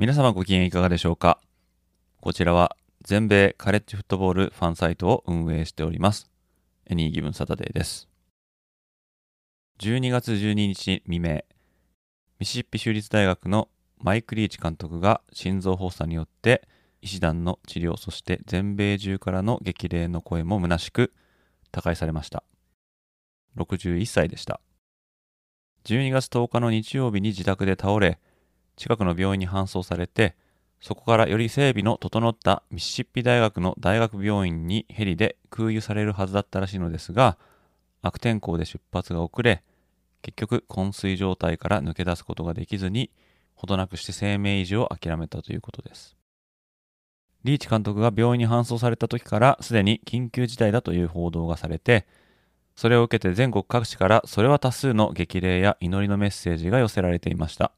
皆様ご機嫌いかがでしょうか？こちらは全米カレッジフットボールファンサイトを運営しておりますエニーギブンサタデーです。12月12日未明ミシシッピ州立大学のマイク・リーチ監督が心臓発作によって医師団の治療そして全米中からの激励の声も虚しく他界されました。61歳でした。12月10日の日曜日に自宅で倒れ近くの病院に搬送されてそこからより整備の整ったミシシッピ大学の大学病院にヘリで空輸されるはずだったらしいのですが悪天候で出発が遅れ結局昏睡状態から抜け出すことができずにほどなくして生命維持を諦めたということです。リーチ監督が病院に搬送された時からすでに緊急事態だという報道がされてそれを受けて全国各地からそれは多数の激励や祈りのメッセージが寄せられていました。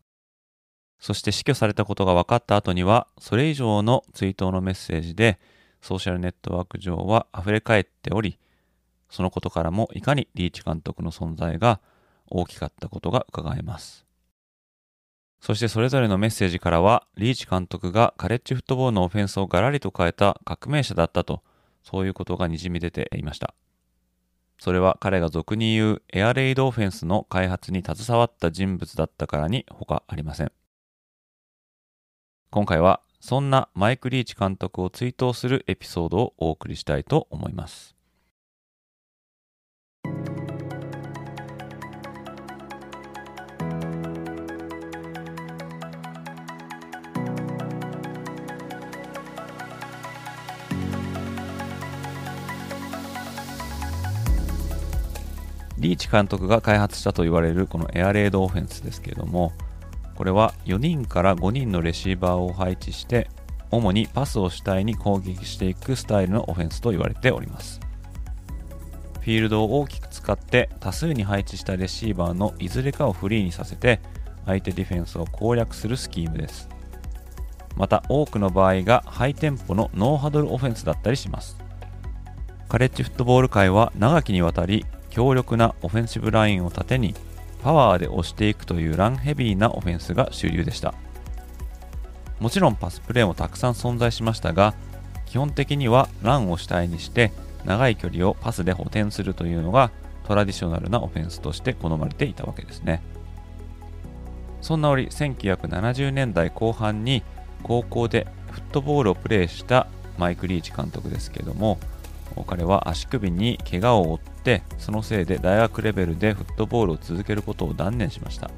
そして死去されたことが分かった後にはそれ以上の追悼のメッセージでソーシャルネットワーク上は溢れ返っておりそのことからもいかにリーチ監督の存在が大きかったことが伺えますそしてそれぞれのメッセージからは、リーチ監督がカレッジフットボールのオフェンスをガラリと変えた革命者だったと、そういうことがにじみ出ていました。それは彼が俗に言うエアレイドオフェンスの開発に携わった人物だったからに他ありません。今回はそんなマイク・リーチ監督を追悼するエピソードをお送りしたいと思います。リーチ監督が開発したと言われるこのエアレードオフェンスですけれどもこれは4人から5人のレシーバーを配置して主にパスを主体に攻撃していくスタイルのオフェンスと言われております。フィールドを大きく使って多数に配置したレシーバーのいずれかをフリーにさせて相手ディフェンスを攻略するスキームです。また多くの場合がハイテンポのノーハドルオフェンスだったりします。カレッジフットボール界は長きにわたり強力なオフェンシブラインを盾にパワーで押していくというランヘビーなオフェンスが主流でした。もちろんパスプレーもたくさん存在しましたが基本的にはランを主体にして長い距離をパスで補填するというのがトラディショナルなオフェンスとして好まれていたわけですね。そんな折1970年代後半に高校でフットボールをプレーしたマイク・リーチ監督ですけども彼は足首に怪我を負ってそのせいで大学レベルでフットボールを続けることを断念しました。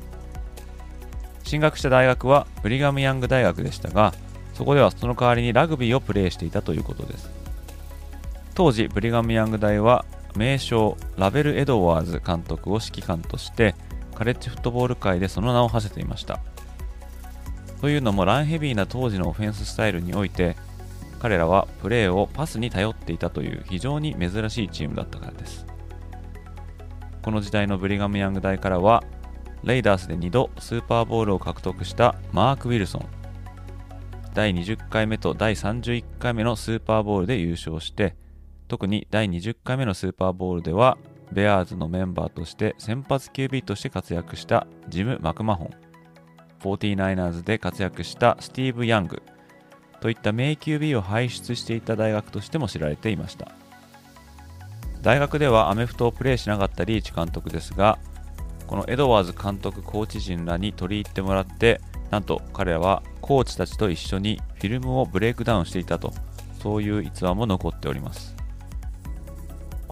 進学した大学はブリガム・ヤング大学でしたがそこではその代わりにラグビーをプレーしていたということです。当時ブリガム・ヤング大は名将ラベル・エドワーズ監督を指揮官としてカレッジフットボール界でその名を馳せていました。というのもランヘビーな当時のオフェンススタイルにおいて彼らはプレーをパスに頼っていたという非常に珍しいチームだったからです。この時代のブリガム・ヤング大からはレイダースで2度スーパーボールを獲得したマーク・ウィルソン。第20回目と第31回目のスーパーボールで優勝して特に第20回目のスーパーボールではベアーズのメンバーとして先発 QB として活躍したジム・マクマホン。49ers で活躍したスティーブ・ヤングといった名 QB を輩出していた大学としても知られていました。大学ではアメフトをプレーしなかったリーチ監督ですがこのエドワーズ監督コーチ陣らに取り入ってもらってなんと彼はコーチたちと一緒にフィルムをブレイクダウンしていたとそういう逸話も残っております。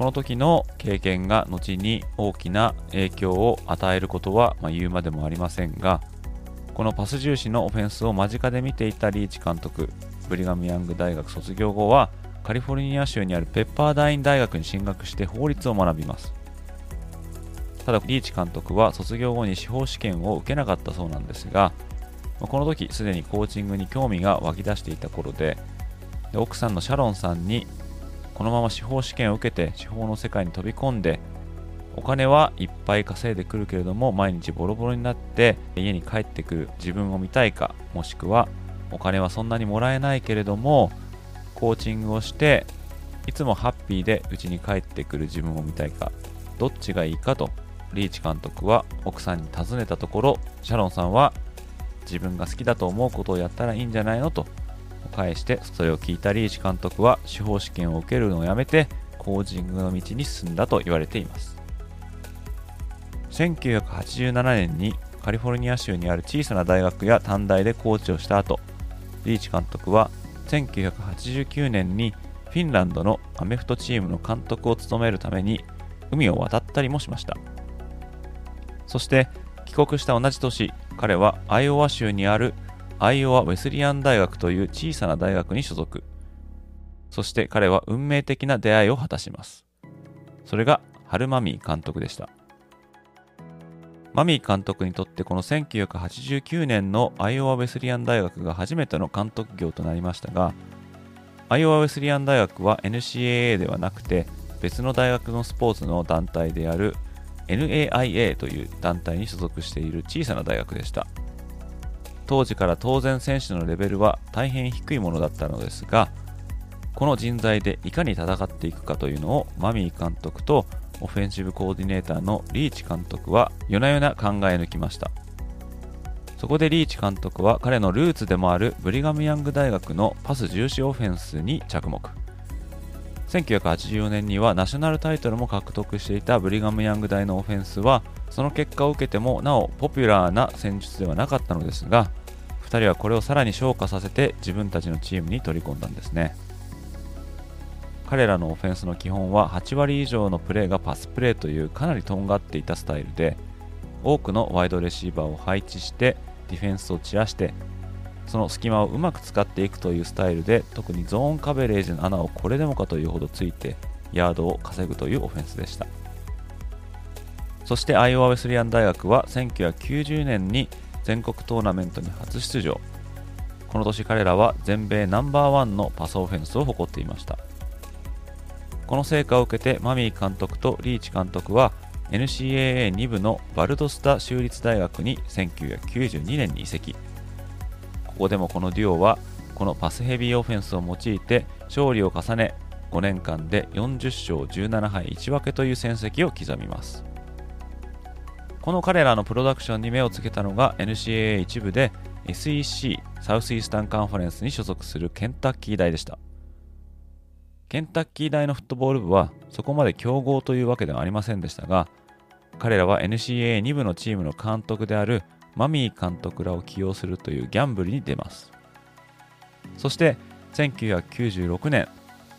この時の経験が後に大きな影響を与えることは、ま、言うまでもありませんがこのパス重視のオフェンスを間近で見ていたリーチ監督ブリガム・ヤング大学卒業後はカリフォルニア州にあるペッパーダイン大学に進学して法律を学びます。ただリーチ監督は卒業後に司法試験を受けなかったそうなんですがこの時すでにコーチングに興味が湧き出していた頃でで奥さんのシャロンさんにこのまま司法試験を受けて司法の世界に飛び込んでお金はいっぱい稼いでくるけれども毎日ボロボロになって家に帰ってくる自分を見たいかもしくはお金はそんなにもらえないけれどもコーチングをしていつもハッピーで家に帰ってくる自分を見たいかどっちがいいかとリーチ監督は奥さんに尋ねたところシャロンさんは自分が好きだと思うことをやったらいいんじゃないのと返してそれを聞いたリーチ監督は司法試験を受けるのをやめてコーチングの道に進んだと言われています。1987年にカリフォルニア州にある小さな大学や短大でコーチをした後リーチ監督は1989年にフィンランドのアメフトチームの監督を務めるために海を渡ったりもしました。そして帰国した同じ年彼はアイオワ州にあるアイオワ・ウェスリアン大学という小さな大学に所属。そして彼は運命的な出会いを果たします。それがハルマミー監督でした。マミー監督にとってこの1989年のアイオワ・ウェスリアン大学が初めての監督業となりましたがアイオワ・ウェスリアン大学は NCAA ではなくて別の大学のスポーツの団体である NAIA という団体に所属している小さな大学でした。当時から当然選手のレベルは大変低いものだったのですがこの人材でいかに戦っていくかというのをマミー監督とオフェンシブコーディネーターのリーチ監督は夜な夜な考え抜きました。そこでリーチ監督は彼のルーツでもあるブリガムヤング大学のパス重視オフェンスに着目。1984年にはナショナルタイトルも獲得していたブリガムヤング大のオフェンスはその結果を受けてもなおポピュラーな戦術ではなかったのですが2人はこれをさらに昇華させて自分たちのチームに取り込んだんですね。彼らのオフェンスの基本は8割以上のプレーがパスプレーというかなりとんがっていたスタイルで多くのワイドレシーバーを配置してディフェンスを散らしてその隙間をうまく使っていくというスタイルで特にゾーンカベレージの穴をこれでもかというほどついてヤードを稼ぐというオフェンスでした。そしてアイオワ・ウェスリアン大学は1990年に全国トーナメントに初出場。この年彼らは全米ナンバーワンのパスオフェンスを誇っていました。この成果を受けてマミー監督とリーチ監督は NCAA2 部のバルドスタ州立大学に1992年に移籍。ここでもこのデュオはこのパスヘビーオフェンスを用いて勝利を重ね5年間で40勝17敗1分けという戦績を刻みます。この彼らのプロダクションに目をつけたのが NCAA1 部で SEC サウスイースタンカンファレンスに所属するケンタッキー大でした。ケンタッキー大のフットボール部はそこまで強豪というわけではありませんでしたが彼らは NCAA2 部のチームの監督であるマミー監督らを起用するというギャンブルに出ます。そして1996年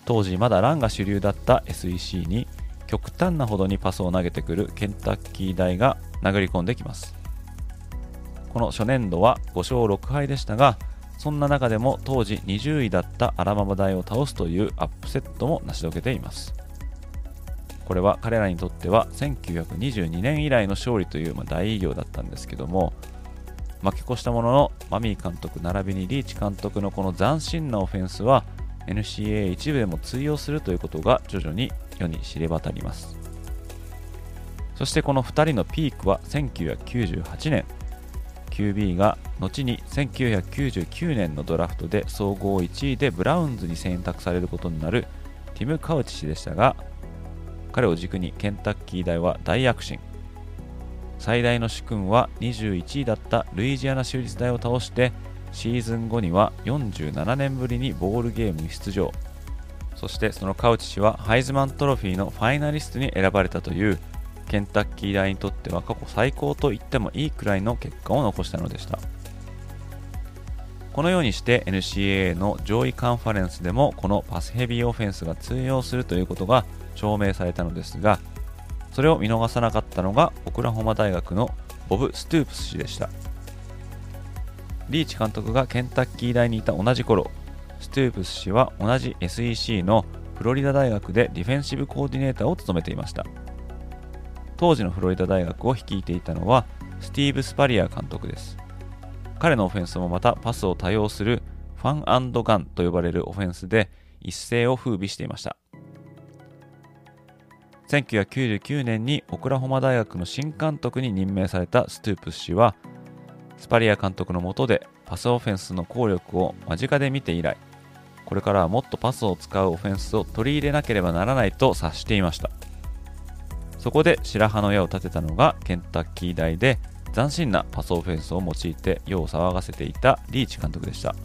当時まだランが主流だった SEC に極端なほどにパスを投げてくるケンタッキー大が殴り込んできます。この初年度は5勝6敗でしたがそんな中でも当時20位だったアラバマ大を倒すというアップセットも成し遂げています。これは彼らにとっては1922年以来の勝利という大偉業だったんですけども負け越したもののマミー監督並びにリーチ監督のこの斬新なオフェンスは NCA 一部でも通用するということが徐々に世に知れ渡ります。そしてこの2人のピークは1998年。QB が後に1999年のドラフトで総合1位でブラウンズに選択されることになるティム・カウチ氏でしたが彼を軸にケンタッキー大は大躍進。最大の主君は21位だったルイジアナ州立大を倒してシーズン後には47年ぶりにボールゲームに出場。そしてそのカウチ氏はハイズマントロフィーのファイナリストに選ばれたというケンタッキー大にとっては過去最高と言ってもいいくらいの結果を残したのでした。このようにして NCAA の上位カンファレンスでもこのパスヘビーオフェンスが通用するということが証明されたのですがそれを見逃さなかったのがオクラホマ大学のボブ・ストゥープス氏でした。リーチ監督がケンタッキー大にいた同じ頃ストゥープス氏は同じ SEC のフロリダ大学でディフェンシブコーディネーターを務めていました。当時のフロリダ大学を率いていたのはスティーブ・スパリア監督です。彼のオフェンスもまたパスを多用するファンガンと呼ばれるオフェンスで一世を風靡していました。1999年にオクラホマ大学の新監督に任命されたストゥープス氏はスパリア監督の下でパスオフェンスの効力を間近で見て以来これからはもっとパスを使うオフェンスを取り入れなければならないと察していました。そこで白羽の矢を立てたのがケンタッキー大で斬新なパスオフェンスを用いて世を騒がせていたリーチ監督でした。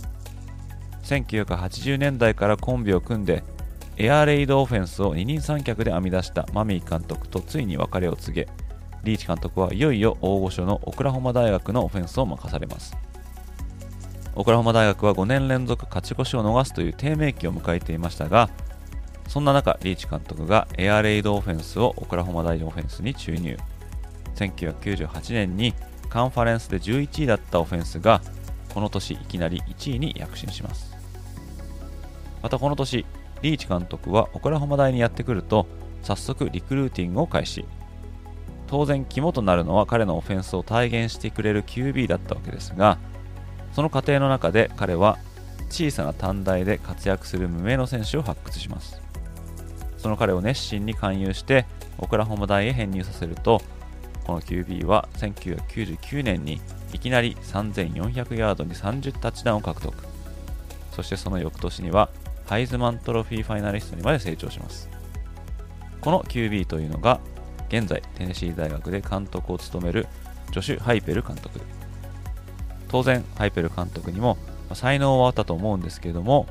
1980年代からコンビを組んでエアレイドオフェンスを二人三脚で編み出したマミー監督とついに別れを告げリーチ監督はいよいよ大御所のオクラホマ大学のオフェンスを任されます。オクラホマ大学は5年連続勝ち越しを逃すという低迷期を迎えていましたがそんな中リーチ監督がエアレイドオフェンスをオクラホマ大オフェンスに注入。1998年にカンファレンスで11位だったオフェンスがこの年いきなり1位に躍進します。またこの年リーチ監督はオクラホマ大にやってくると早速リクルーティングを開始。当然肝となるのは彼のオフェンスを体現してくれる QB だったわけですがその過程の中で彼は小さな短大で活躍する無名の選手を発掘します。その彼を熱心に勧誘してオクラホマ大へ編入させるとこの QB は1999年にいきなり3400ヤードに30タッチダウンを獲得。そしてその翌年にはハイズマントロフィーファイナリストにまで成長します。この QB というのが現在テネシー大学で監督を務めるジョシュ・ハイペル監督。当然ハイペル監督にも才能はあったと思うんですけれども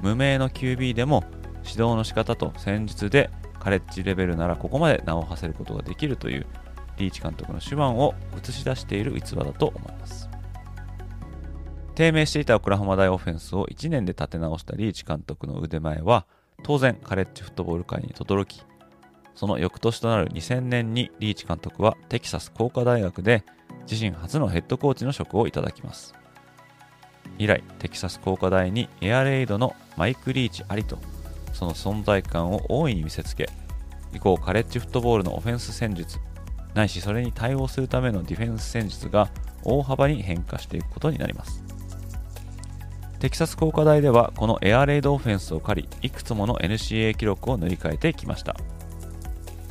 無名の QB でも指導の仕方と戦術でカレッジレベルならここまで名を馳せることができるというリーチ監督の手腕を映し出している逸話だと思います。低迷していたオクラホマ大オフェンスを1年で立て直したリーチ監督の腕前は当然カレッジフットボール界に轟きその翌年となる2000年にリーチ監督はテキサス工科大学で自身初のヘッドコーチの職をいただきます。以来テキサス工科大にエアレイドのマイク・リーチありとその存在感を大いに見せつけ以降カレッジフットボールのオフェンス戦術ないしそれに対応するためのディフェンス戦術が大幅に変化していくことになります。テキサス工科大ではこのエアレイドオフェンスを借りいくつもの NCA 記録を塗り替えてきました。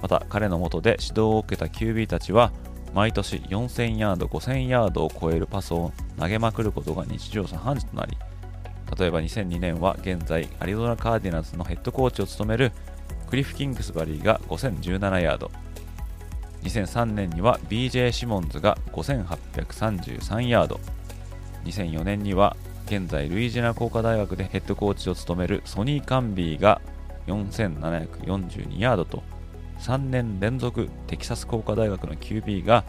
また彼の下で指導を受けた QB たちは毎年4000ヤード5000ヤードを超えるパスを投げまくることが日常茶飯事となり例えば2002年は現在アリゾナカーディナルズのヘッドコーチを務めるクリフ・キングスバリーが5017ヤード。2003年には BJ シモンズが5833ヤード。2004年には現在ルイジナ工科大学でヘッドコーチを務めるソニー・カンビーが4742ヤードと3年連続テキサス工科大学の QB が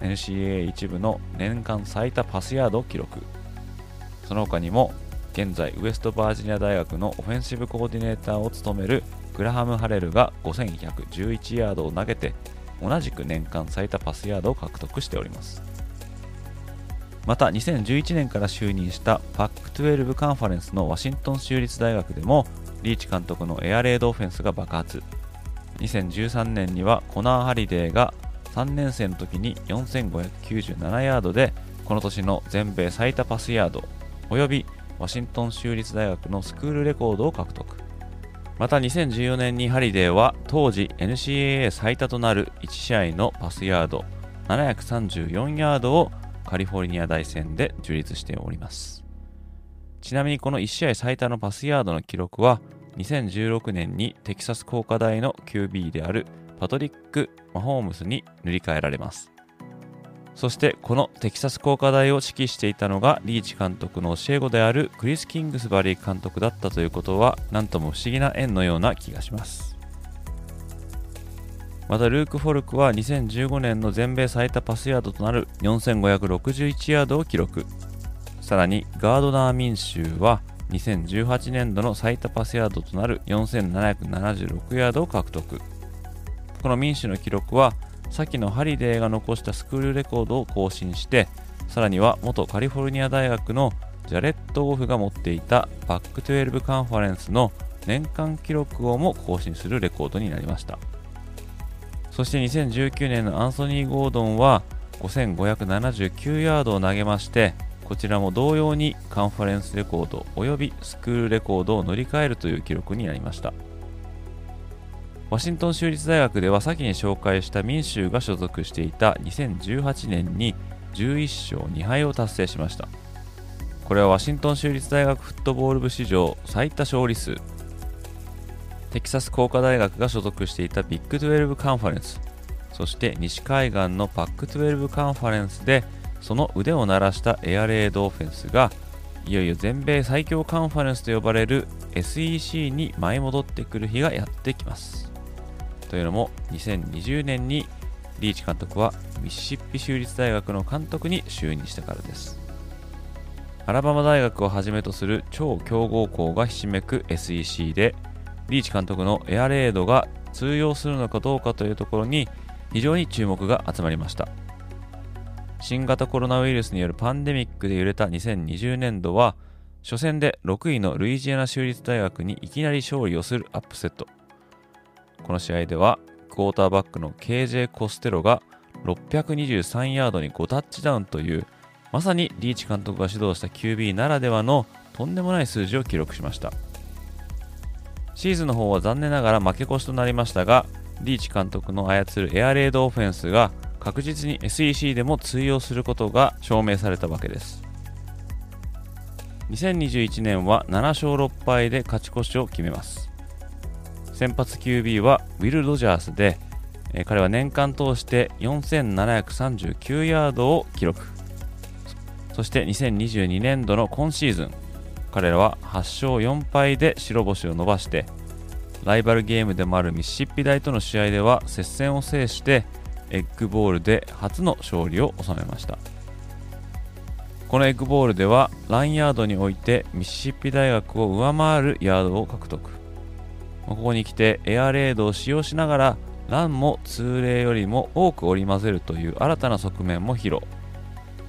NCAA 一部の年間最多パスヤードを記録。その他にも現在ウエストバージニア大学のオフェンシブコーディネーターを務めるグラハム・ハレルが5111ヤードを投げて同じく年間最多パスヤードを獲得しております。また2011年から就任したパック12カンファレンスのワシントン州立大学でもリーチ監督のエアレードオフェンスが爆発。2013年にはコナー・ハリデーが3年生の時に4597ヤードでこの年の全米最多パスヤードおよびワシントン州立大学のスクールレコードを獲得。また2014年にハリデーは当時 NCAA 最多となる1試合のパスヤード734ヤードをカリフォルニア大戦で樹立しております。ちなみにこの1試合最多のパスヤードの記録は2016年にテキサス工科大の QB であるパトリック・マホームスに塗り替えられます。そしてこのテキサス工科大を指揮していたのがリーチ監督の教え子であるクリス・キングスバリー監督だったということは何とも不思議な縁のような気がします。またルーク・フォルクは2015年の全米最多パスヤードとなる4561ヤードを記録。さらにガードナー民衆は2018年度の最多パスヤードとなる4776ヤードを獲得。この民主の記録は先のハリデーが残したスクールレコードを更新してさらには元カリフォルニア大学のジャレット・オフが持っていたパック12カンファレンスの年間記録をも更新するレコードになりました。そして2019年のアンソニー・ゴードンは5579ヤードを投げましてこちらも同様にカンファレンスレコードおよびスクールレコードを塗り替えるという記録になりました。ワシントン州立大学では先に紹介した民衆が所属していた2018年に11勝2敗を達成しました。これはワシントン州立大学フットボール部史上最多勝利数。テキサス工科大学が所属していたビッグ12カンファレンス。そして西海岸のパック12カンファレンスでその腕を鳴らしたエアレードオフェンスがいよいよ全米最強カンファレンスと呼ばれる SEC に舞い戻ってくる日がやってきます。というのも2020年にリーチ監督はミシシッピ州立大学の監督に就任してからです。アラバマ大学をはじめとする超強豪校がひしめく SEC でリーチ監督のエアレードが通用するのかどうかというところに非常に注目が集まりました。新型コロナウイルスによるパンデミックで揺れた2020年度は初戦で6位のルイジアナ州立大学にいきなり勝利をするアップセット。この試合ではクォーターバックの KJ コステロが623ヤードに5タッチダウンというまさにリーチ監督が指導した QB ならではのとんでもない数字を記録しました。シーズンの方は残念ながら負け越しとなりましたがリーチ監督の操るエアレードオフェンスが確実に SEC でも通用することが証明されたわけです。2021年は7勝6敗で勝ち越しを決めます。先発 QB はウィル・ロジャースでえ彼は年間通して4739ヤードを記録。そして2022年度の今シーズン彼らは8勝4敗で白星を伸ばしてライバルゲームでもあるミシシッピ大との試合では接戦を制してエッグボールで初の勝利を収めました。このエッグボールではランヤードにおいてミシシッピ大学を上回るヤードを獲得。ここに来てエアレードを使用しながらランも通例よりも多く織り交ぜるという新たな側面も披露。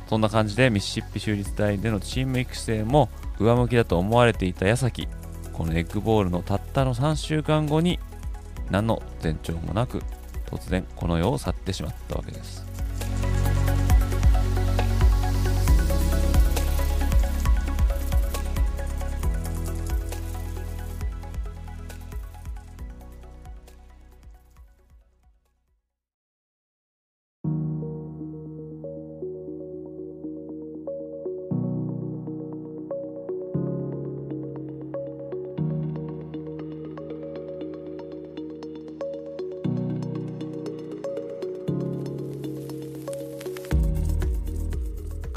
そんな感じでミシシッピ州立大でのチーム育成も上向きだと思われていた矢先このエッグボールのたったの3週間後に何の前兆もなく突然この世を去ってしまったわけです。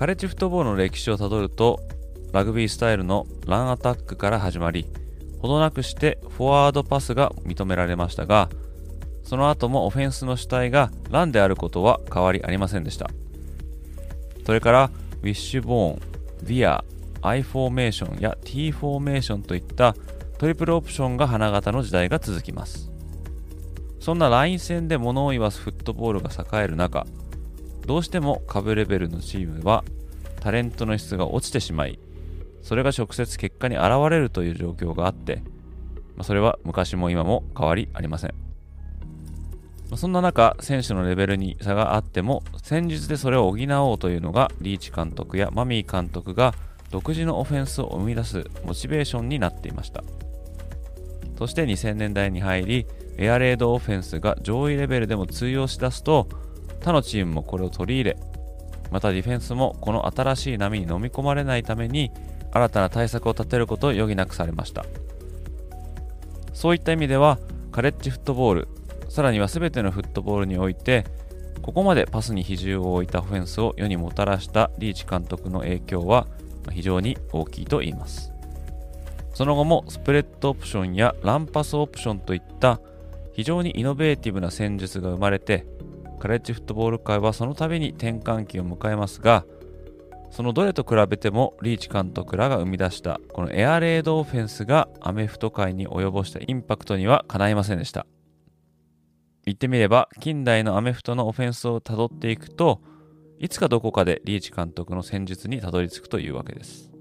カレッジフットボールの歴史をたどるとラグビースタイルのランアタックから始まりほどなくしてフォワードパスが認められましたがその後もオフェンスの主体がランであることは変わりありませんでした。それからウィッシュボーン、ヴィア、I フォーメーションや T フォーメーションといったトリプルオプションが花形の時代が続きます。そんなライン戦で物を言わすフットボールが栄える中どうしても下部レベルのチームはタレントの質が落ちてしまいそれが直接結果に現れるという状況があってまそれは昔も今も変わりありません。まそんな中選手のレベルに差があっても戦術でそれを補おうというのがリーチ監督やマミー監督が独自のオフェンスを生み出すモチベーションになっていました。そして2000年代に入りエアレードオフェンスが上位レベルでも通用しだすと他のチームもこれを取り入れまたディフェンスもこの新しい波に飲み込まれないために新たな対策を立てることを余儀なくされました。そういった意味ではカレッジフットボールさらには全てのフットボールにおいてここまでパスに比重を置いたオフェンスを世にもたらしたリーチ監督の影響は非常に大きいと言います。その後もスプレッドオプションやランパスオプションといった非常にイノベーティブな戦術が生まれてカレッジフットボール界はその度に転換期を迎えますがそのどれと比べてもリーチ監督らが生み出したこのエアレードオフェンスがアメフト界に及ぼしたインパクトにはかないませんでした。言ってみれば近代のアメフトのオフェンスをたどっていくといつかどこかでリーチ監督の戦術にたどり着くというわけです。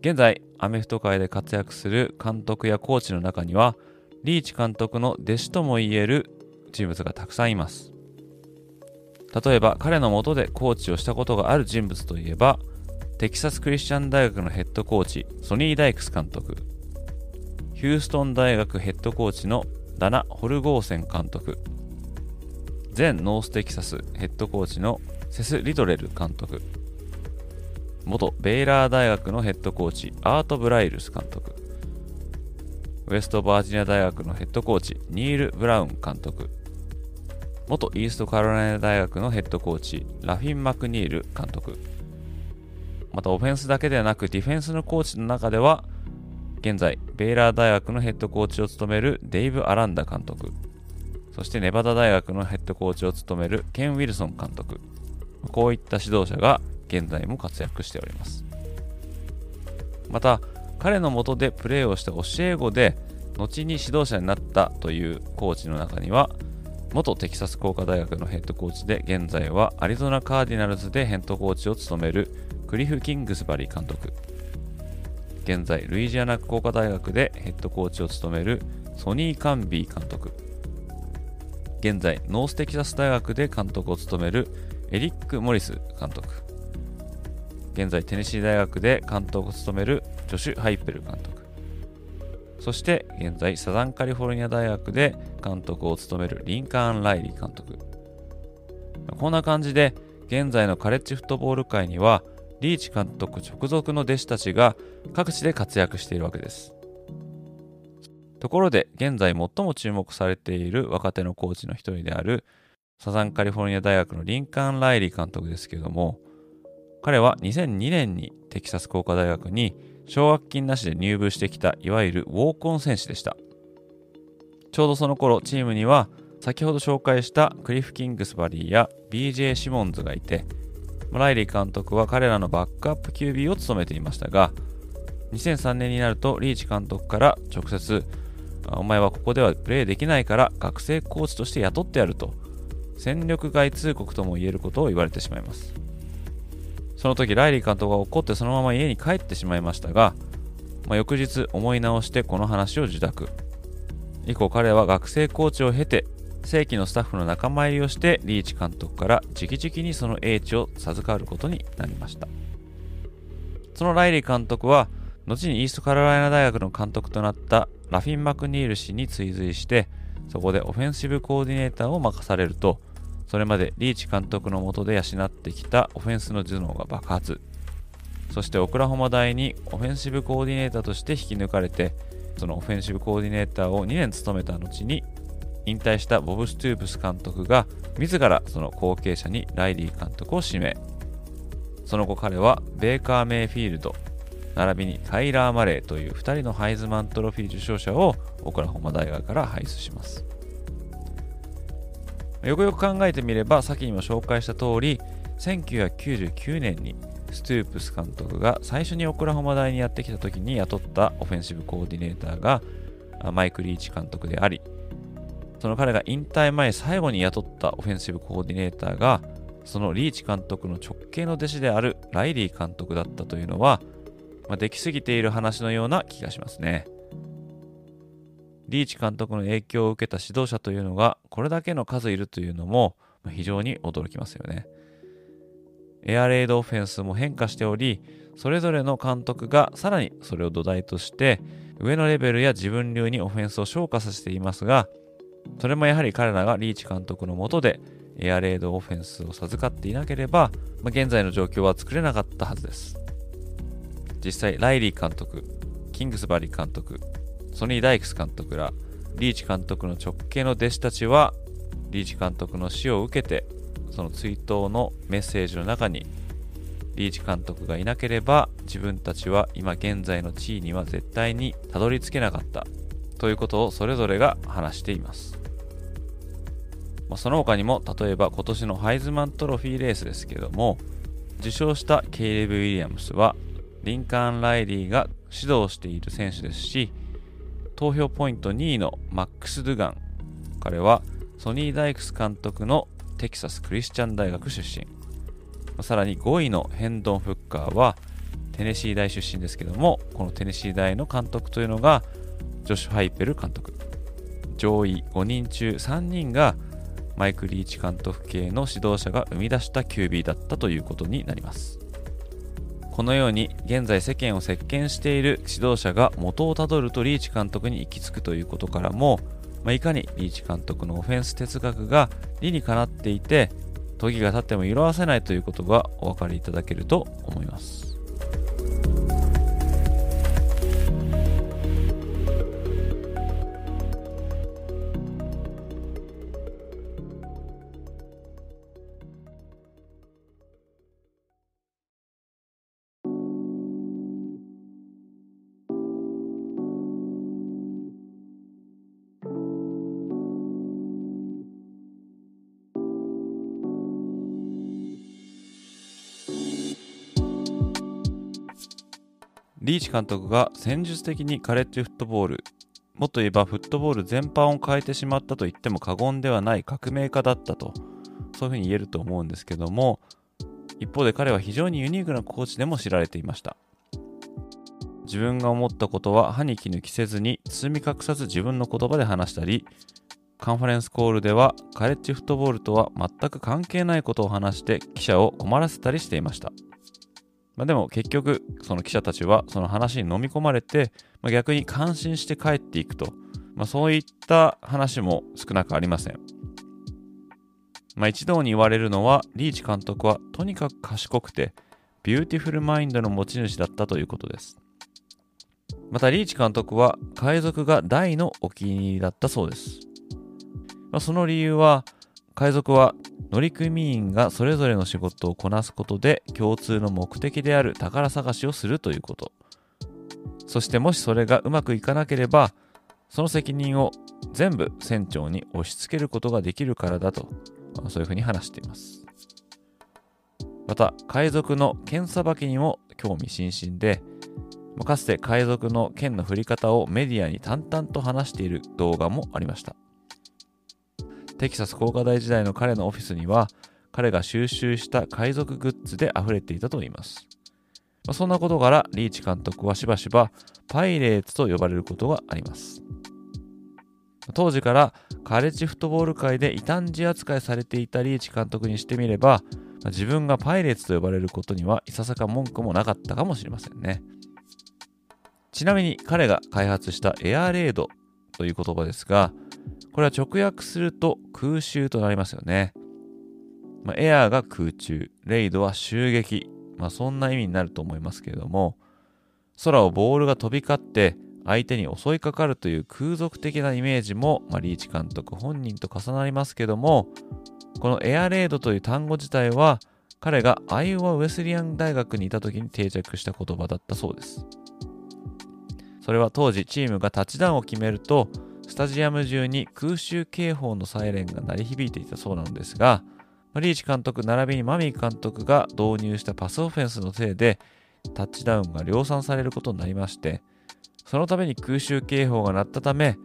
現在アメフト界で活躍する監督やコーチの中にはリーチ監督の弟子ともいえる人物がたくさんいます。例えば彼のもとでコーチをしたことがある人物といえばテキサス・クリスチャン大学のヘッドコーチソニー・ダイクス監督。ヒューストン大学ヘッドコーチのダナ・ホルゴーセン監督。前ノーステキサスヘッドコーチのセス・リドレル監督。元ベイラー大学のヘッドコーチアート・ブライルス監督。ウェストバージニア大学のヘッドコーチニール・ブラウン監督。元イーストカロライナ大学のヘッドコーチラフィン・マクニール監督。またオフェンスだけではなくディフェンスのコーチの中では現在ベイラー大学のヘッドコーチを務めるデイブ・アランダ監督。そしてネバダ大学のヘッドコーチを務めるケン・ウィルソン監督。こういった指導者が現在も活躍しております。また彼のもとでプレーをした教え子で後に指導者になったというコーチの中には元テキサス工科大学のヘッドコーチで現在はアリゾナカーディナルズでヘッドコーチを務めるクリフ・キングスバリー監督。現在ルイジアナ工科大学でヘッドコーチを務めるソニー・カンビー監督。現在ノーステキサス大学で監督を務めるエリック・モリス監督。現在テネシー大学で監督を務めるジョシュ・ハイペル監督。そして現在サザンカリフォルニア大学で監督を務めるリンカーン・ライリー監督。こんな感じで現在のカレッジフットボール界にはリーチ監督直属の弟子たちが各地で活躍しているわけです。ところで現在最も注目されている若手のコーチの一人であるサザンカリフォルニア大学のリンカーン・ライリー監督ですけれども彼は2002年にテキサス工科大学に奨学金なしで入部してきたいわゆるウォークオン選手でした。ちょうどその頃チームには先ほど紹介したクリフ・キングスバリーや BJ シモンズがいてライリー監督は彼らのバックアップ QB を務めていましたが2003年になるとリーチ監督から直接お前はここではプレーできないから学生コーチとして雇ってやると戦力外通告とも言えることを言われてしまいます。その時ライリー監督が怒ってそのまま家に帰ってしまいましたが、まあ、翌日思い直してこの話を受諾以降彼は学生コーチを経て正規のスタッフの仲間入りをしてリーチ監督から直々にその英知を授かることになりました。そのライリー監督は後にイーストカロライナ大学の監督となったラフィン・マクニール氏に追随してそこでオフェンシブコーディネーターを任されるとそれまでリーチ監督の下で養ってきたオフェンスの頭脳が爆発。そしてオクラホマ大にオフェンシブコーディネーターとして引き抜かれてそのオフェンシブコーディネーターを2年務めた後に引退したボブ・ストゥープス監督が自らその後継者にライリー監督を指名。その後彼はベーカー・メイフィールド並びにタイラー・マレーという2人のハイズマントロフィー受賞者をオクラホマ大学から輩出します。よくよく考えてみれば先にも紹介した通り1999年にストゥープス監督が最初にオクラホマ大にやってきた時に雇ったオフェンシブコーディネーターがマイク・リーチ監督でありその彼が引退前最後に雇ったオフェンシブコーディネーターがそのリーチ監督の直系の弟子であるライリー監督だったというのは、まあ、できすぎている話のような気がしますね。リーチ監督の影響を受けた指導者というのがこれだけの数いるというのも非常に驚きますよね。エアレイドオフェンスも変化しており、それぞれの監督がさらにそれを土台として上のレベルや自分流にオフェンスを昇華させていますが、それもやはり彼らがリーチ監督のもとでエアレイドオフェンスを授かっていなければ、まあ、現在の状況は作れなかったはずです。実際、ライリー監督、キングスバリー監督、ソニー・ダイクス監督らリーチ監督の直系の弟子たちはリーチ監督の死を受けてその追悼のメッセージの中にリーチ監督がいなければ自分たちは今現在の地位には絶対にたどり着けなかったということをそれぞれが話しています、まあ、その他にも例えば今年のハイズマントロフィーレースですけども受賞したケイレブ・ウィリアムスはリンカーン・ライリーが指導している選手ですし投票ポイント2位のマックス・ドゥガン。彼はソニー・ダイクス監督のテキサス・クリスチャン大学出身。さらに5位のヘンドン・フッカーはテネシー大出身ですけどもこのテネシー大の監督というのがジョシュ・ハイペル監督。上位5人中3人がマイク・リーチ監督系の指導者が生み出した QB だったということになります。このように現在世間を席巻している指導者が元をたどるとリーチ監督に行き着くということからも、まあ、いかにリーチ監督のオフェンス哲学が理にかなっていて時が経っても色あせないということがお分かりいただけると思います。リーチ監督が戦術的にカレッジフットボール、もっと言えばフットボール全般を変えてしまったと言っても過言ではない革命家だったと、そういうふうに言えると思うんですけども、一方で彼は非常にユニークなコーチでも知られていました。自分が思ったことは歯に衣着せずに包み隠さず自分の言葉で話したり、カンファレンスコールではカレッジフットボールとは全く関係ないことを話して記者を困らせたりしていました。まあ、でも結局その記者たちはその話に飲み込まれて、まあ、逆に感心して帰っていくと、まあ、そういった話も少なくありません。まあ、一同に言われるのはリーチ監督はとにかく賢くて beautiful mind の持ち主だったということです。またリーチ監督は海賊が大のお気に入りだったそうです。まあ、その理由は海賊は乗組員がそれぞれの仕事をこなすことで共通の目的である宝探しをするということ。そしてもしそれがうまくいかなければその責任を全部船長に押し付けることができるからだとそういうふうに話しています。また海賊の剣さばきにも興味津々でかつて海賊の剣の振り方をメディアに淡々と話している動画もありました。テキサス工科大時代の彼のオフィスには彼が収集した海賊グッズで溢れていたといいます。まあ、そんなことからリーチ監督はしばしばパイレーツと呼ばれることがあります。当時からカレッジフットボール界で異端児扱いされていたリーチ監督にしてみれば、自分がパイレーツと呼ばれることにはいささか文句もなかったかもしれませんね。ちなみに彼が開発したエアレードという言葉ですが、これは直訳すると空襲となりますよね。まあ、エアーが空中、レイドは襲撃。まあ、そんな意味になると思いますけれども、空をボールが飛び交って相手に襲いかかるという空賊的なイメージも、まあ、リーチ監督本人と重なりますけども、このエアレードという単語自体は彼がアイオワ・ウェスリアン大学にいた時に定着した言葉だったそうです。それは当時チームがタッチダウンを決めるとスタジアム中に空襲警報のサイレンが鳴り響いていたそうなのですが、リーチ監督並びにマミー監督が導入したパスオフェンスのせいで、タッチダウンが量産されることになりまして、そのために空襲警報が鳴ったため、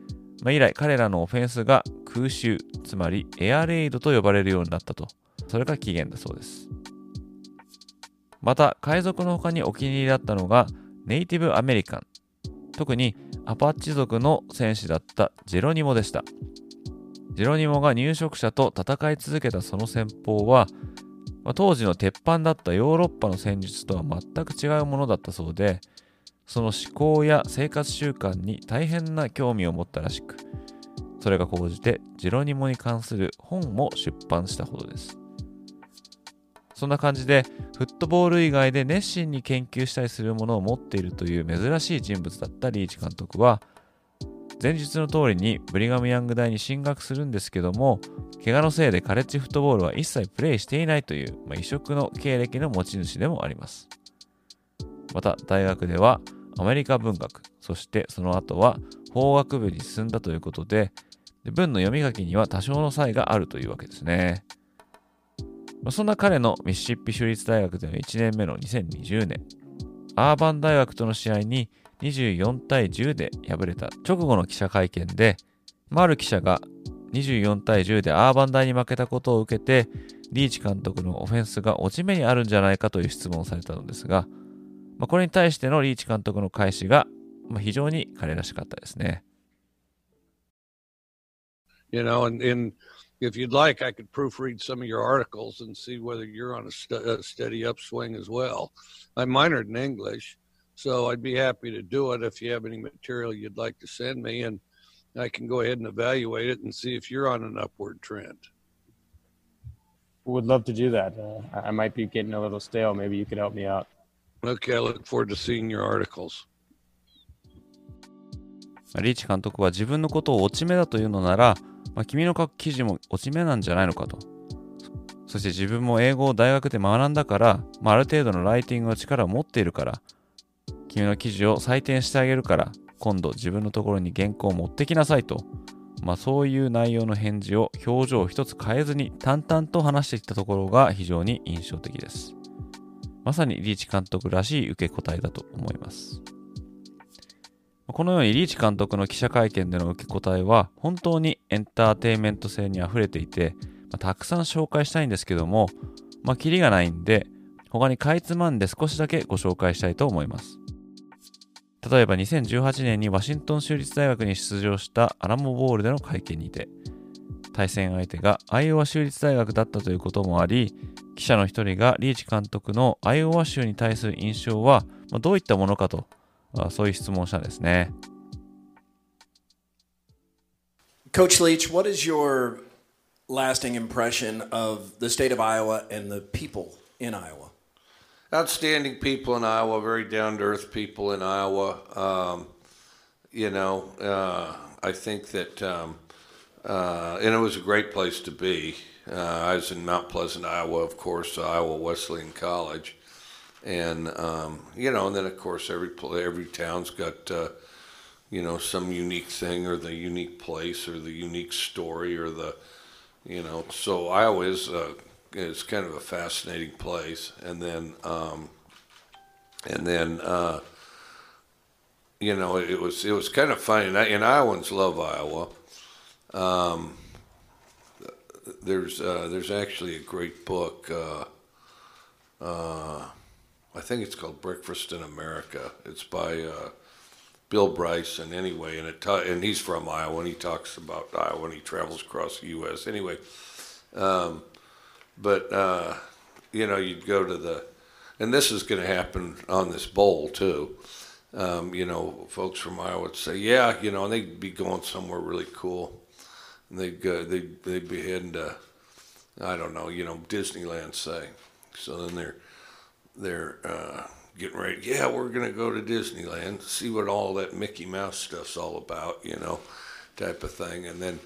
まあ、以来彼らのオフェンスが空襲、つまりエアレイドと呼ばれるようになったと。それが起源だそうです。また、海賊の他にお気に入りだったのが、ネイティブアメリカン。特にアパッチ族の戦士だったジェロニモでした。ジェロニモが入植者と戦い続けたその戦法は、まあ、当時の鉄板だったヨーロッパの戦術とは全く違うものだったそうで、その思考や生活習慣に大変な興味を持ったらしく、それが高じてジェロニモに関する本も出版したほどです。そんな感じで、フットボール以外で熱心に研究したりするものを持っているという珍しい人物だったリーチ監督は、前日の通りにブリガム・ヤング大に進学するんですけども、怪我のせいでカレッジフットボールは一切プレイしていないという、まあ、異色の経歴の持ち主でもあります。また、大学ではアメリカ文学、そしてその後は法学部に進んだということで、文の読み書きには多少の差異があるというわけですね。まあ、そんな彼のミシシッピ州立大学での1年目の2020年、アーバン大学との試合に24対10で敗れた直後の記者会見で、まあ、る記者が24対10でアーバン大に負けたことを受けて、リーチ監督のオフェンスが落ち目にあるんじゃないかという質問をされたのですが、まあ、これに対してのリーチ監督の返しが、まあ、非常に彼らしかったですね。You know, and, and if you'd like, I could proofread some of your articles and see whether you're on a, st- a steady upswing as well. I minored in English, so I'd be happy to do it if you have any material you'd like to send me, and I can go ahead and evaluate it and see if you're on an upward trend. Would love to do that. Uh, I might be getting a little stale. Maybe you could help me out. Okay, I look forward to seeing your articles. リーチ監督は自分のことを落ち目だというのなら、 まあ、君の書く記事も落ち目なんじゃないのかと。そして自分も英語を大学で学んだから、まあ、ある程度のライティングの力を持っているから、君の記事を採点してあげるから、今度自分のところに原稿を持ってきなさいと。まあ、そういう内容の返事を表情を一つ変えずに淡々と話してきたところが非常に印象的です。まさにリーチ監督らしい受け答えだと思います。このようにリーチ監督の記者会見での受け答えは本当にエンターテインメント性にあふれていて、まあ、たくさん紹介したいんですけども、まあ、キリがないんで、他にかいつまんで少しだけご紹介したいと思います。例えば2018年にワシントン州立大学に出場したアラモボールでの会見にて、対戦相手がアイオワ州立大学だったということもあり、記者の一人がリーチ監督のアイオワ州に対する印象はどういったものかと そういう質問をしたんですね。Coach Leach, what is your lasting impression of the state of Iowa and the people in Iowa? Outstanding people in Iowa, very down to earth people in Iowa. Um, you know, uh, I think that, um, uh, and it was a great place to be. Uh, I was in Mount Pleasant, Iowa, of course, Iowa Wesleyan College and um, you know, and then of course every every town's got uh, you know some unique thing or the unique place or the unique story or the you know. So Iowa is uh, is kind of a fascinating place, and then um, and then. Uh, you know, it was it was kind of funny, and, I, and Iowans love Iowa. Um, there's uh, there's actually a great book. I think it's called Breakfast in America. It's by uh, Bill Bryson, anyway, and it ta- and he's from Iowa, and he talks about Iowa, and he travels across the U.S. Anyway, um, but uh, you know, you'd go to the, and this is going to happen on this bowl too. Um, you know, folks from Iowa would say, "Yeah, you know," and they'd be going somewhere really cool, and they'd go, they'd they'd be heading to, I don't know, you know, Disneyland, say. So then they're they're uh, getting ready. Yeah, we're gonna go to Disneyland, see what all that Mickey Mouse stuff's all about, you know, type of thing. And then,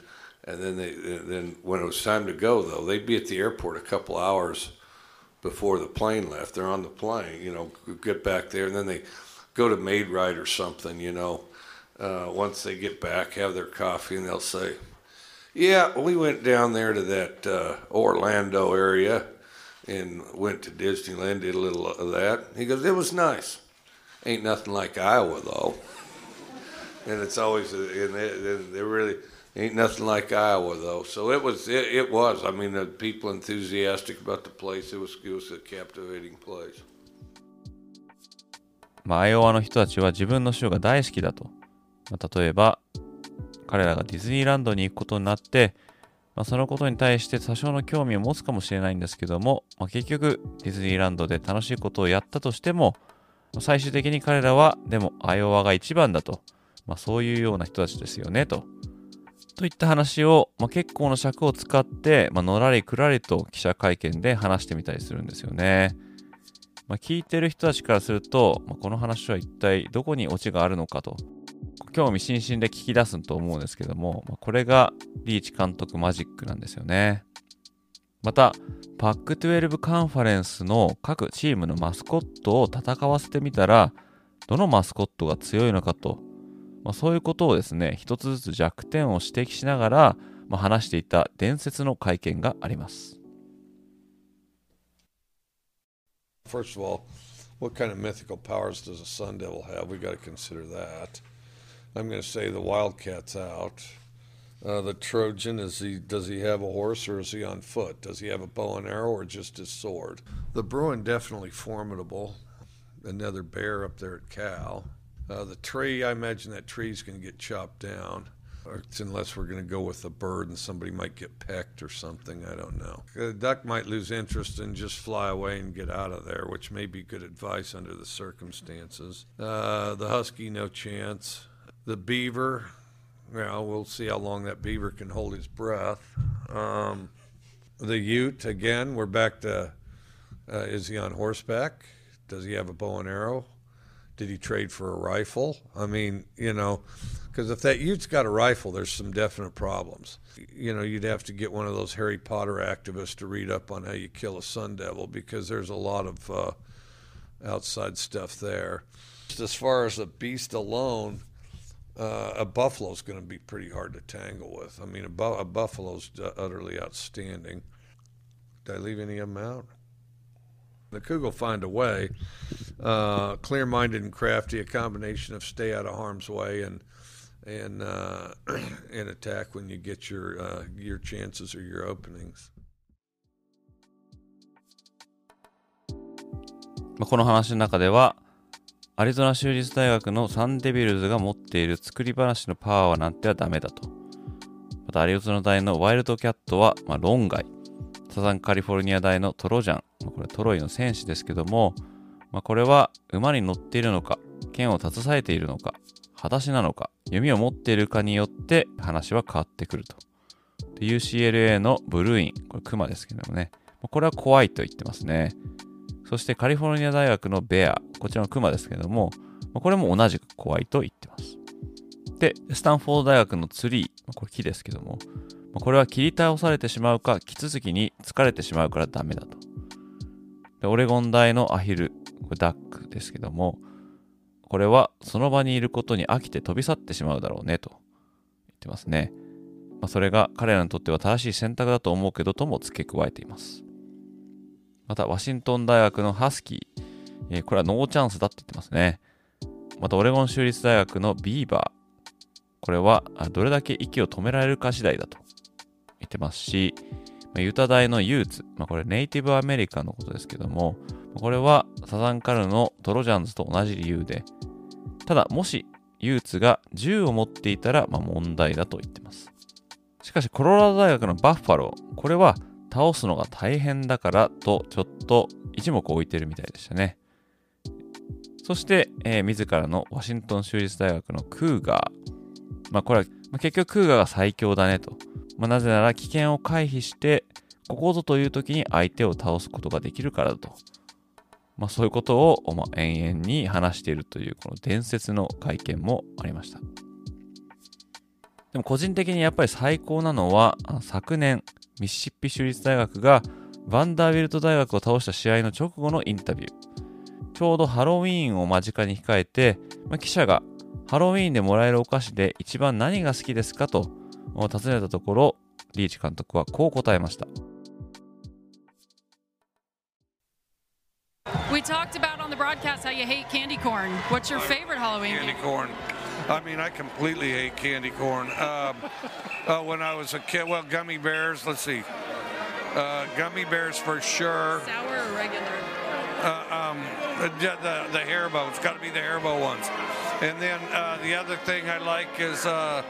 and then they, then when it was time to go, though, they'd be at the airport a couple hours before the plane left. They're on the plane, you know, get back there, and then they go to Maid Ride or something, you know. Uh, once they get back, have their coffee, and they'll say, "Yeah, we went down there to that uh, Orlando area." And went to Disneyland, did a little of that. He goes, it was nice. Ain't nothing like Iowa though. and it's always, and they, they really ain't nothing like Iowa though. So it was, it, it was. I mean, the people enthusiastic about the place. It was, it was a captivating place. まあ、アイオワの人たちは自分の州が大好きだと。まあ、例えば、彼らがディズニーランドに行くことになって、まあ、そのことに対して多少の興味を持つかもしれないんですけども、まあ、結局ディズニーランドで楽しいことをやったとしても、最終的に彼らはでもアイオワが一番だと、まあ、そういうような人たちですよねと。といった話を、まあ、結構の尺を使って、まあのらりくらりと記者会見で話してみたりするんですよね。まあ、聞いてる人たちからすると、まあ、この話は一体どこにオチがあるのかと興味津々で聞き出すと思うんですけども、まあこれがリーチ監督マジックなんですよね。また、パック12カンファレンスの各チームのマスコットを戦わせてみたら、どのマスコットが強いのかと、まあ、そういうことをですね、一つずつ弱点を指摘しながら、まあ、話していた伝説の会見があります。First of all, what kind of mythical powers does a Sun Devil have? We've got to consider that. I'm going to say the Wildcat's out. Uh, the Trojan is he? Does he have a horse or is he on foot? Does he have a bow and arrow or just his sword? The Bruin definitely formidable. Another bear up there at Cal. Uh, the tree, I imagine that tree's going to get chopped down. Unless we're going to go with a bird and somebody might get pecked or something. I don't know. The duck might lose interest and just fly away and get out of there, which may be good advice under the circumstances. Uh, the husky, no chance. The beaver, well, we'll see how long that beaver can hold his breath. Um, the ute, again, we're back to uh, is he on horseback? Does he have a bow and arrow? Did he trade for a rifle? I mean, you know, because if that ute's got a rifle, there's some definite problems. You know, you'd have to get one of those Harry Potter activists to read up on how you kill a sun devil because there's a lot of uh, outside stuff there. Just as far as a beast alone, uh, a buffalo's going to be pretty hard to tangle with. I mean, a, bu- a buffalo's utterly outstanding. Did I leave any of them out? The Cougar will find a way. Uh, clear-minded and crafty, a combination of stay out of harm's way and and uh, and attack when you get your uh, your chances or your openings. この話の中ではアリゾナ州立大学のサンデビルズが持っている作り話のパワーはなんてはダメだと。またアリゾナ大のワイルドキャットは、まあ、論外。サザンカリフォルニア大のトロジャン、まあ、これトロイの戦士ですけども、まあ、これは馬に乗っているのか剣を携えているのか裸足なのか弓を持っているかによって話は変わってくると。で UCLA のブルーイン。これクマですけどもね。これは怖いと言ってますね。そしてカリフォルニア大学のベア。こちらのクマですけどもこれも同じく怖いと言ってます。でスタンフォード大学のツリー。これ木ですけども。これは切り倒されてしまうか、木続きに疲れてしまうからダメだと。でオレゴン大のアヒル、これダックですけども、これはその場にいることに飽きて飛び去ってしまうだろうねと言ってますね。まあ、それが彼らにとっては正しい選択だと思うけどとも付け加えています。また、ワシントン大学のハスキー、えー、これは no chance だって言ってますね。また、オレゴン州立大学のビーバー、これはどれだけ息を止められるか次第だと言ってますし、ユタ大のユーツ、まあ、これネイティブアメリカのことですけども、これはサザンカルのトロジャンズと同じ理由で、ただもしユーツが銃を持っていたら、まあ、問題だと言ってます。しかしコロラド大学のバッファロー、これは倒すのが大変だからとちょっと一目置いてるみたいでしたね。そして、えー、自らのワシントン州立大学のクーガー。まあこれは、まあ、結局クーガーが最強だねと。まあ、なぜなら危険を回避して、ここぞという時に相手を倒すことができるからだと。まあ、そういうことを、まあ、延々に話しているというこの伝説の会見もありました。でも個人的にやっぱり最高なのは昨年ミシシッピ州立大学がバンダービルト大学を倒した試合の直後のインタビュー。ちょうどハロウィーンを間近に控えて、まあ、記者がハロウィーンでもらえるお菓子で一番何が好きですかと尋ねたところ、リーチ監督はこう答えました。We talked about on the broadcast how you hate candy corn. What's your favorite Halloween Candy game? corn. I mean, I completely hate candy corn. Um, uh, when I was a kid, well, gummy bears. Let's see, uh, gummy bears for sure. Sour or regular? Uh, um, the the, the Haribo. It's got to be the Haribo ones. And then uh, the other thing I like is uh,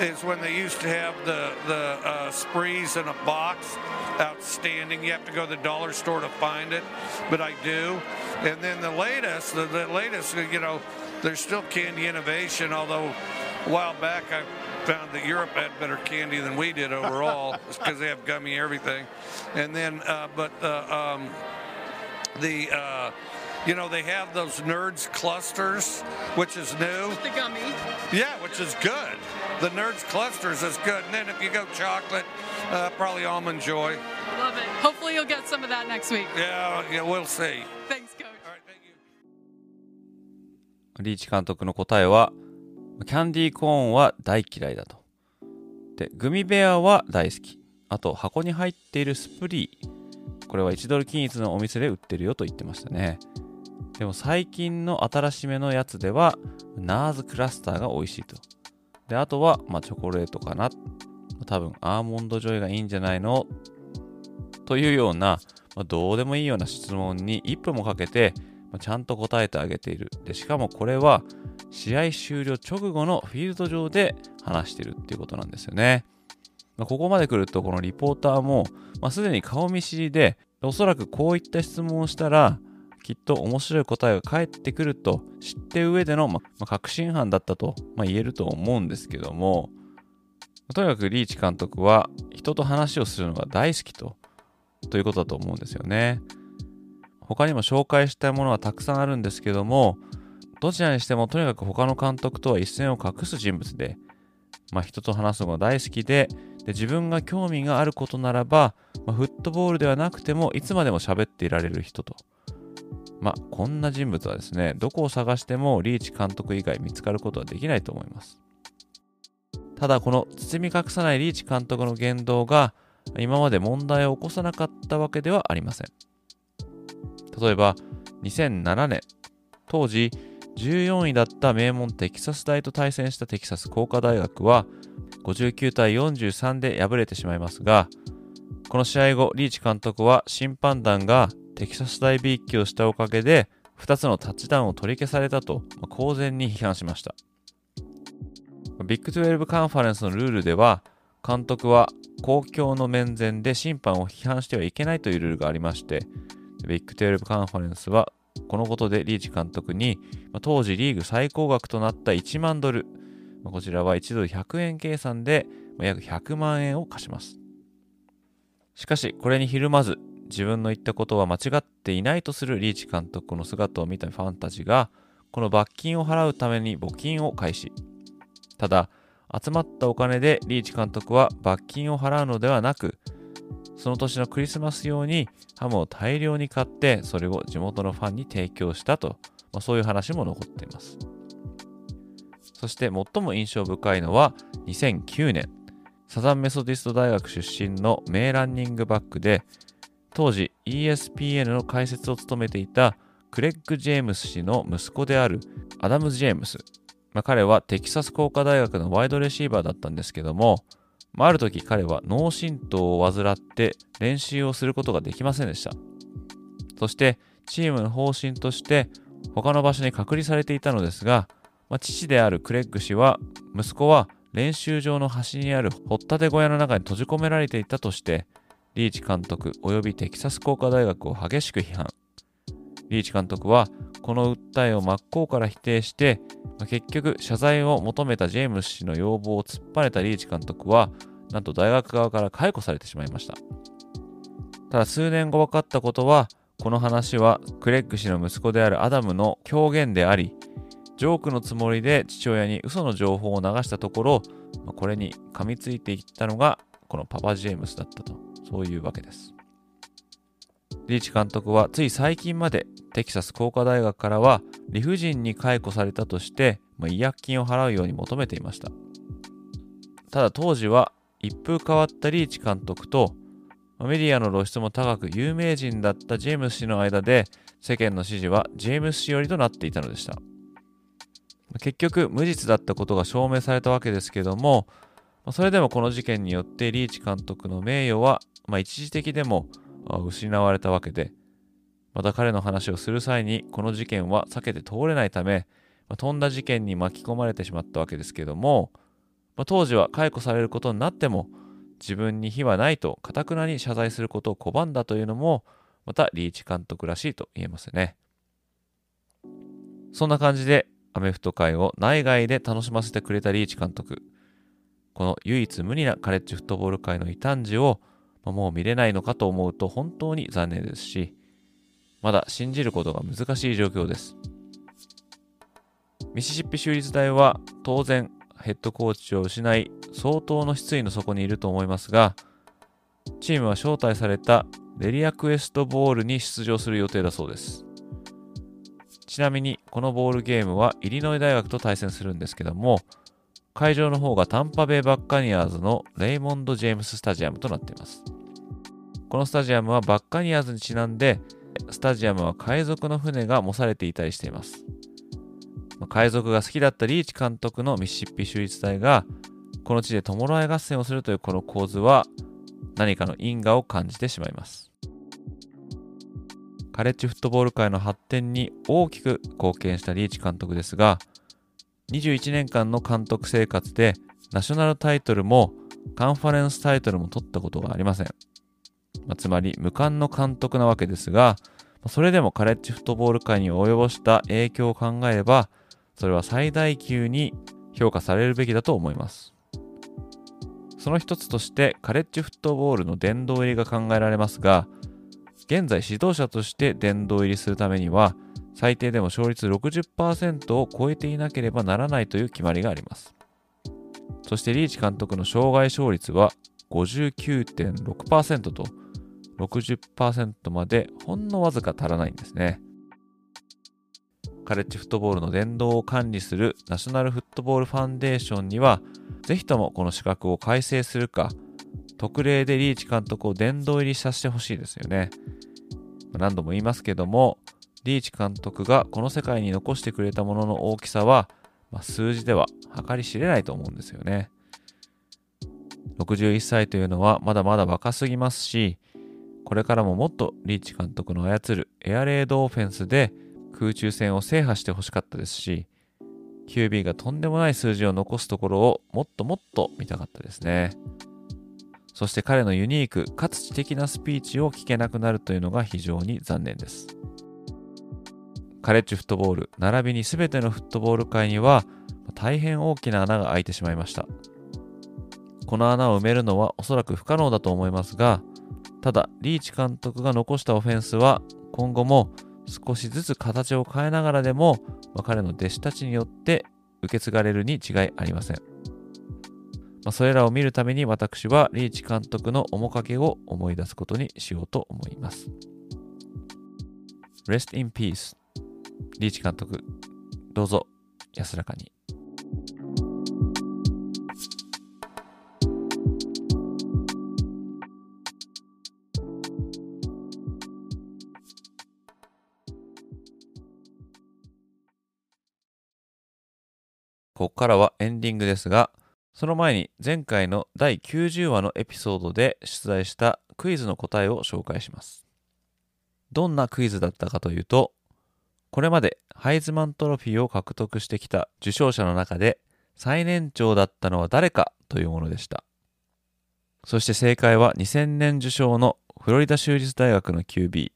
is when they used to have the the uh, sprees in a box. Outstanding. You have to go to the dollar store to find it, but I do. And then the latest, the, the latest, you know, there's still candy innovation. Although a while back I found that Europe had better candy than we did overall, because they have gummy everything. And then, uh, but uh, um, the uh, you know they have those nerds clusters which is new The gummy. yeah which is good the nerds clusters is good and then if you go chocolate uh, probably almond joy Love it. Hopefully you'll get some of that next week. yeah yeah we'll see Thanks, Coach. all right thank you リーチ監督の答えは、キャンディーコーンは大嫌いだと。で、グミベアは大好き。あと、箱に入っているスプリー。これは1ドル均一のお店で売ってるよと言ってましたね。でも最近の新しめのやつでは、ナーズクラスターが美味しいと。で、あとは、まあ、チョコレートかな。多分、アーモンドジョイがいいんじゃないの？というような、まあ、どうでもいいような質問に1分もかけて、まあちゃんと答えてあげている。でしかもこれは試合終了直後のフィールド上で話してるっていうことなんですよね。まあ、ここまで来るとこのリポーターも、まあ、すでに顔見知りでおそらくこういった質問をしたらきっと面白い答えが返ってくると知って上での、まあ、確信犯だったと、ま、言えると思うんですけどもとにかくリーチ監督は人と話をするのが大好きとということだと思うんですよね他にも紹介したいものはたくさんあるんですけどもどちらにしてもとにかく他の監督とは一線を画す人物で、ま、人と話すのが大好きでで自分が興味があることならば、まあ、フットボールではなくてもいつまでも喋っていられる人と。まあ、こんな人物はですね、どこを探してもリーチ監督以外見つかることはできないと思います。ただ、この包み隠さないリーチ監督の言動が今まで問題を起こさなかったわけではありません。例えば、2007年、当時14位だった名門テキサス大と対戦したテキサス工科大学は59対43で敗れてしまいますが、この試合後、リーチ監督は審判団がテキサス大びいきをしたおかげで、2つのタッチダウンを取り消されたと、公然に批判しました。ビッグ12カンファレンスのルールでは、監督は公共の面前で審判を批判してはいけないというルールがありまして、ビッグ12カンファレンスはこのことでリーチ監督に当時リーグ最高額となった1万ドル、こちらは1ドル100円計算で約100万円を貸します。しかし、これにひるまず、自分の言ったことは間違っていないとするリーチ監督の姿を見たファンたちが、この罰金を払うために募金を開始。ただ、集まったお金でリーチ監督は罰金を払うのではなく、その年のクリスマス用にハムを大量に買って、それを地元のファンに提供したと、まあ、そういう話も残っています。そして最も印象深いのは2009年、サザンメソディスト大学出身の名ランニングバックで、当時 ESPN の解説を務めていたクレッグ・ジェームス氏の息子であるアダム・ジェームス。まあ、彼はテキサス工科大学のワイドレシーバーだったんですけども、まあ、ある時彼は脳震盪を患って練習をすることができませんでした。そしてチームの方針として他の場所に隔離されていたのですが、まあ、父であるクレッグ氏は息子は練習場の端にある掘ったて小屋の中に閉じ込められていたとしてリーチ監督及びテキサス工科大学を激しく批判。リーチ監督はこの訴えを真っ向から否定して、結局謝罪を求めたジェームス氏の要望を突っぱねたリーチ監督はなんと大学側から解雇されてしまいました。ただ数年後分かったことはこの話はクレッグ氏の息子であるアダムの狂言でありジョークのつもりで父親に嘘の情報を流したところ、これに噛みついていったのがこのパパ・ジェームスだったと、そういうわけです。リーチ監督はつい最近までテキサス工科大学からは理不尽に解雇されたとして、ま、違約金を払うように求めていました。ただ当時は一風変わったリーチ監督とメディアの露出も高く有名人だったジェームス氏の間で世間の支持はジェームス氏寄りとなっていたのでした。結局無実だったことが証明されたわけですけども、それでもこの事件によってリーチ監督の名誉は、まあ、一時的でも失われたわけで、また彼の話をする際にこの事件は避けて通れないため、まあ、飛んだ事件に巻き込まれてしまったわけですけども、まあ、当時は解雇されることになっても自分に非はないとかたくなに謝罪することを拒んだというのもまたリーチ監督らしいと言えますね。そんな感じでアメフト界を内外で楽しませてくれたリーチ監督。この唯一無二なカレッジフットボール界の異端児を、もう見れないのかと思うと本当に残念ですし、まだ信じることが難しい状況です。ミシシッピ州立大は当然ヘッドコーチを失い相当の失意の底にいると思いますが、チームは招待されたレリアクエストボールに出場する予定だそうです。ちなみにこのボールゲームはイリノイ大学と対戦するんですけども会場の方がタンパベイバッカニアーズのレイモンド・ジェームススタジアムとなっていますこのスタジアムはバッカニアーズにちなんでスタジアムは海賊の船が模されていたりしています海賊が好きだったリーチ監督のミシシッピ州立大がこの地で弔い合戦をするというこの構図は何かの因果を感じてしまいますカレッジフットボール界の発展に大きく貢献したリーチ監督ですが、21年間の監督生活でナショナルタイトルもカンファレンスタイトルも取ったことがありません。まあ、つまり無冠の監督なわけですが、それでもカレッジフットボール界に及ぼした影響を考えれば、それは最大級に評価されるべきだと思います。その一つとしてカレッジフットボールの殿堂入りが考えられますが、現在指導者として殿堂入りするためには、最低でも勝率60%を超えていなければならないという決まりがあります。そしてリーチ監督の生涯勝率は59.6%と60%までほんのわずか足らないんですね。カレッジフットボールの殿堂を管理するナショナルフットボールファンデーションには、ぜひともこの資格を改正するか、特例でリーチ監督を殿堂入りさせてほしいですよね。何度も言いますけども、リーチ監督がこの世界に残してくれたものの大きさは、まあ、数字では計り知れないと思うんですよね。61歳というのはまだまだ若すぎますし、これからももっとリーチ監督の操るエアレードオフェンスで空中戦を制覇してほしかったですし、QB がとんでもない数字を残すところをもっともっと見たかったですね。そして彼のユニークかつ知的なスピーチを聞けなくなるというのが非常に残念です。カレッジフットボール並びに全てのフットボール界には大変大きな穴が開いてしまいました。この穴を埋めるのはおそらく不可能だと思いますが、ただ、リーチ監督が残したオフェンスは今後も少しずつ形を変えながらでも、まあ、彼の弟子たちによって受け継がれるに違いありません。まあ、それらを見るために私はリーチ監督の面影を思い出すことにしようと思います。Rest in peace. リーチ監督、どうぞ安らかに。ここからはエンディングですが、その前に前回の第90話のエピソードで出題したクイズの答えを紹介します。どんなクイズだったかというと、これまでハイズマントロフィーを獲得してきた受賞者の中で最年長だったのは誰かというものでした。そして正解は2000年受賞のフロリダ州立大学の QB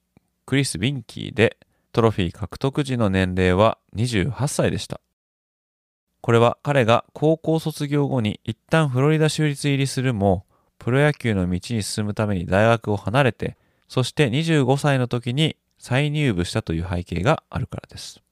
クリス・ビンキーでトロフィー獲得時の年齢は28歳でした。これは彼が高校卒業後に一旦フロリダ州立入りするも、プロ野球の道に進むために大学を離れて、そして25歳の時に再入部したという背景があるからです。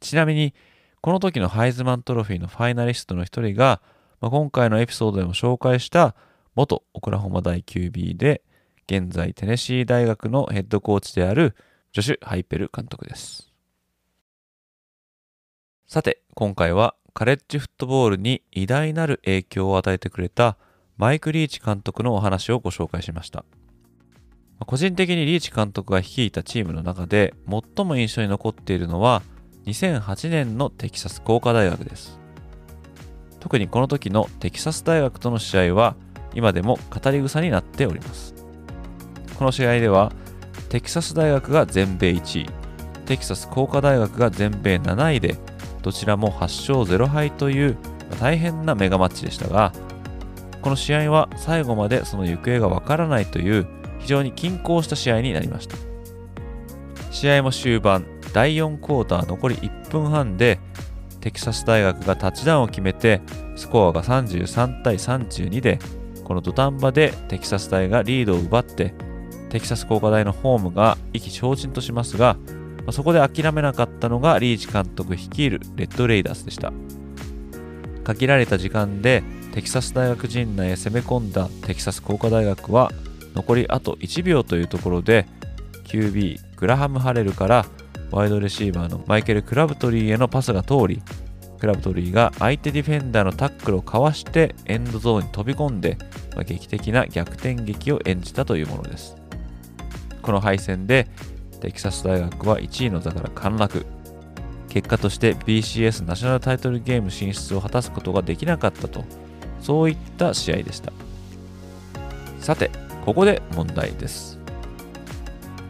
ちなみに、この時のハイズマントロフィーのファイナリストの一人が、まあ、今回のエピソードでも紹介した元オクラホマ大 QB で、現在テネシー大学のヘッドコーチであるジョシュ・ハイペル監督です。さて、今回はカレッジフットボールに偉大なる影響を与えてくれたマイク・リーチ監督のお話をご紹介しました。個人的にリーチ監督が率いたチームの中で最も印象に残っているのは2008年のテキサス工科大学です。特にこの時のテキサス大学との試合は今でも語り草になっております。この試合ではテキサス大学が全米1位、テキサス工科大学が全米7位でどちらも8勝0敗という大変なメガマッチでしたが、この試合は最後までその行方がわからないという非常に均衡した試合になりました。試合も終盤、第4クォーター残り1分半でテキサス大学がタッチダウンを決めてスコアが33対32でこの土壇場でテキサス大がリードを奪ってテキサス工科大のホームが意気消沈としますがま、そこで諦めなかったのがリーチ監督率いるレッドレイダースでした。限られた時間でテキサス大学陣内へ攻め込んだテキサス工科大学は残りあと1秒というところで QB グラハム・ハレルからワイドレシーバーのマイケル・クラブトリーへのパスが通りクラブトリーが相手ディフェンダーのタックルをかわしてエンドゾーンに飛び込んで、まあ、劇的な逆転劇を演じたというものですこの敗戦でテキサス大学は1位の座から陥落。結果として BCS ナショナルタイトルゲーム進出を果たすことができなかったと、そういった試合でした。さて、ここで問題です。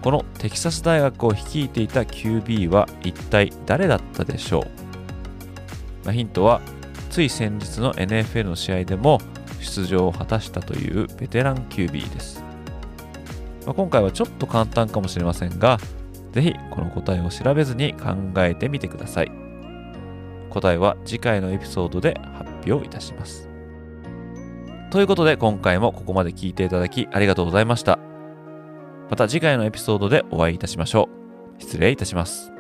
このテキサス大学を率いていた QB は一体誰だったでしょう？まあ、ヒントはつい先日の NFL の試合でも出場を果たしたというベテラン QB です、まあ、今回はちょっと簡単かもしれませんがぜひこの答えを調べずに考えてみてください。答えは次回のエピソードで発表いたします。ということで今回もここまで聞いていただきありがとうございました。また次回のエピソードでお会いいたしましょう。失礼いたします。